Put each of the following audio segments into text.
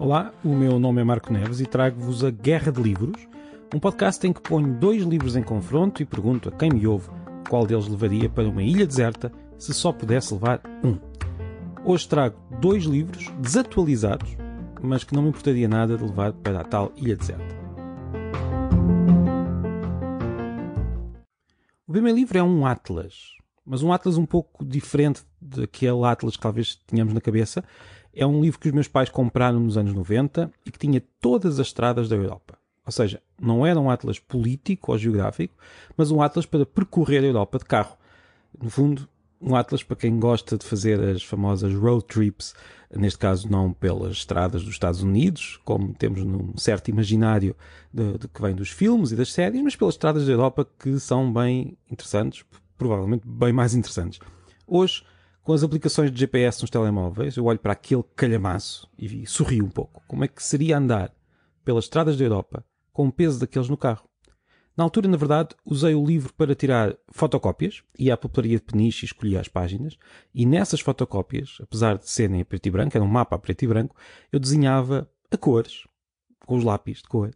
Olá, o meu nome é Marco Neves e trago-vos a Guerra de Livros, um podcast em que ponho dois livros em confronto e pergunto a quem me ouve qual deles levaria para uma ilha deserta se só pudesse levar um. Hoje trago dois livros desatualizados, mas que não me importaria nada de levar para a tal ilha deserta. O primeiro livro é um Atlas, mas um Atlas um pouco diferente daquele Atlas que talvez tenhamos na cabeça. É um livro que os meus pais compraram nos anos 90 e que tinha todas as estradas da Europa. Ou seja, não era um Atlas político ou geográfico, mas um Atlas para percorrer a Europa de carro. No fundo, um Atlas para quem gosta de fazer as famosas road trips, neste caso não pelas estradas dos Estados Unidos, como temos num certo imaginário de, de, que vem dos filmes e das séries, mas pelas estradas da Europa que são bem interessantes, provavelmente bem mais interessantes. Hoje, com as aplicações de GPS nos telemóveis, eu olho para aquele calhamaço e sorrio um pouco. Como é que seria andar pelas estradas da Europa com o peso daqueles no carro? Na altura, na verdade, usei o livro para tirar fotocópias, ia à papelaria de peniche e escolhia as páginas, e nessas fotocópias, apesar de serem a preto e branco, era um mapa a preto e branco, eu desenhava a cores, com os lápis de cor,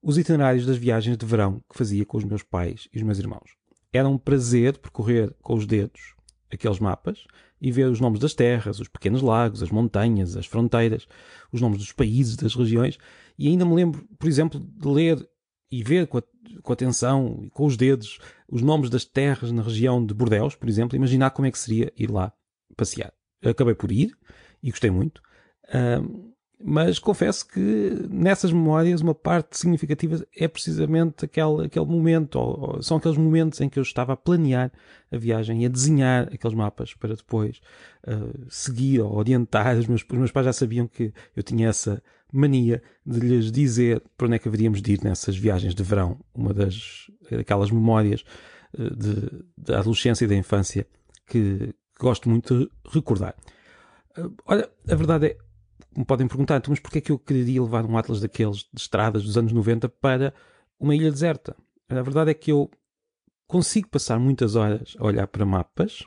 os itinerários das viagens de verão que fazia com os meus pais e os meus irmãos. Era um prazer percorrer com os dedos aqueles mapas e ver os nomes das terras, os pequenos lagos, as montanhas, as fronteiras, os nomes dos países, das regiões. E ainda me lembro, por exemplo, de ler e ver com, a, com atenção e com os dedos os nomes das terras na região de Bordeaux, por exemplo, imaginar como é que seria ir lá passear. Acabei por ir e gostei muito. Uh, mas confesso que nessas memórias uma parte significativa é precisamente aquele, aquele momento, ou, ou, são aqueles momentos em que eu estava a planear a viagem e a desenhar aqueles mapas para depois uh, seguir ou orientar. Os meus, os meus pais já sabiam que eu tinha essa mania de lhes dizer para onde é que haveríamos de ir nessas viagens de verão. Uma das aquelas memórias uh, de, da adolescência e da infância que, que gosto muito de recordar. Uh, olha, a verdade é me podem perguntar, então, mas porquê é que eu queria levar um Atlas daqueles de estradas dos anos 90 para uma ilha deserta? A verdade é que eu consigo passar muitas horas a olhar para mapas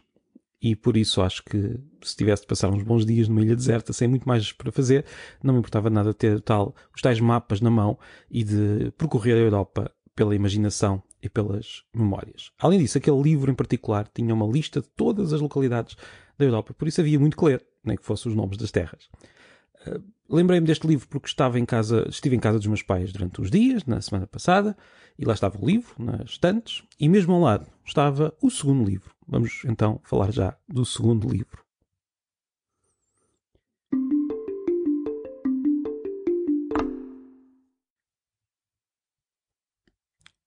e por isso acho que se tivesse de passar uns bons dias numa ilha deserta sem muito mais para fazer, não me importava nada ter tal, os tais mapas na mão e de percorrer a Europa pela imaginação e pelas memórias. Além disso, aquele livro em particular tinha uma lista de todas as localidades da Europa, por isso havia muito que ler, nem que fossem os nomes das terras. Uh, Lembrei-me deste livro porque estava em casa, estive em casa dos meus pais durante uns dias, na semana passada, e lá estava o livro, nas estantes, e mesmo ao lado estava o segundo livro. Vamos então falar já do segundo livro.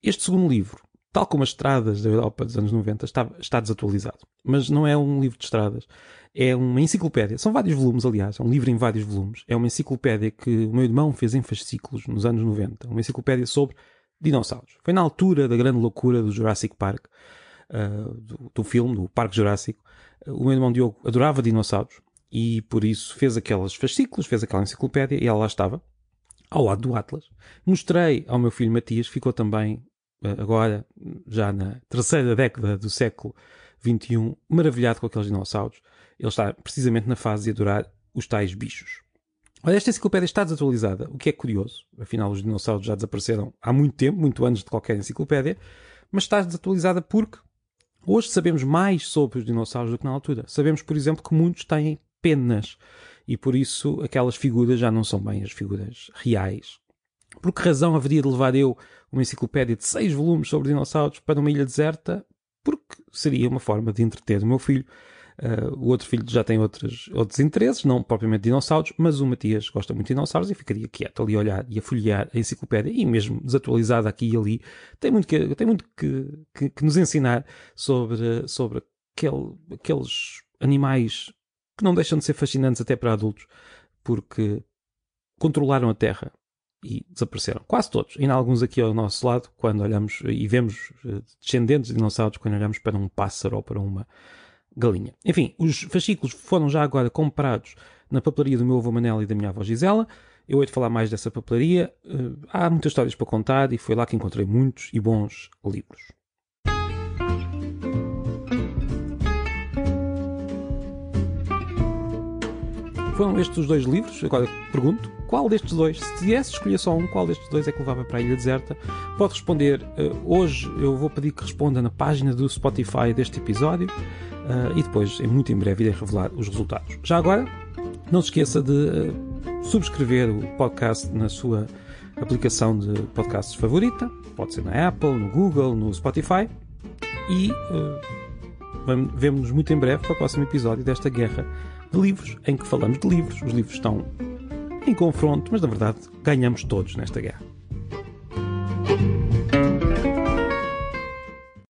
Este segundo livro tal como as estradas da Europa dos anos 90, está, está desatualizado. Mas não é um livro de estradas, é uma enciclopédia. São vários volumes, aliás, é um livro em vários volumes. É uma enciclopédia que o meu irmão fez em fascículos nos anos 90. Uma enciclopédia sobre dinossauros. Foi na altura da grande loucura do Jurassic Park, uh, do, do, filme, do Parque Jurássico. O meu irmão Diogo adorava dinossauros e por isso fez aqueles fascículos, fez aquela enciclopédia e ela lá estava, ao lado do Atlas. Mostrei ao meu filho Matias, ficou também agora, já na terceira década do século XXI, maravilhado com aqueles dinossauros. Ele está precisamente na fase de adorar os tais bichos. Olha, esta enciclopédia está desatualizada, o que é curioso. Afinal, os dinossauros já desapareceram há muito tempo, muito antes de qualquer enciclopédia, mas está desatualizada porque hoje sabemos mais sobre os dinossauros do que na altura. Sabemos, por exemplo, que muitos têm penas e por isso aquelas figuras já não são bem as figuras reais por que razão haveria de levar eu uma enciclopédia de seis volumes sobre dinossauros para uma ilha deserta? Seria uma forma de entreter o meu filho. Uh, o outro filho já tem outros, outros interesses, não propriamente dinossauros, mas o Matias gosta muito de dinossauros e ficaria quieto ali a olhar e a folhear a enciclopédia e mesmo desatualizada aqui e ali. Tem muito que, tem muito que, que, que nos ensinar sobre, sobre aquele, aqueles animais que não deixam de ser fascinantes até para adultos, porque controlaram a Terra e desapareceram. Quase todos. Ainda alguns aqui ao nosso lado, quando olhamos e vemos eh, descendentes de dinossauros, quando olhamos para um pássaro ou para uma galinha. Enfim, os fascículos foram já agora comprados na papelaria do meu avô Manel e da minha avó Gisela. Eu hei de falar mais dessa papelaria. Eh, há muitas histórias para contar e foi lá que encontrei muitos e bons livros. Foram estes os dois livros. Agora pergunto, qual destes dois, se tivesse escolher só um, qual destes dois é que levava para a Ilha Deserta? Pode responder uh, hoje. Eu vou pedir que responda na página do Spotify deste episódio uh, e depois, em muito em breve, irei revelar os resultados. Já agora, não se esqueça de uh, subscrever o podcast na sua aplicação de podcasts favorita. Pode ser na Apple, no Google, no Spotify. E vemo-nos muito em breve para o próximo episódio desta guerra de livros, em que falamos de livros. Os livros estão em confronto, mas na verdade ganhamos todos nesta guerra.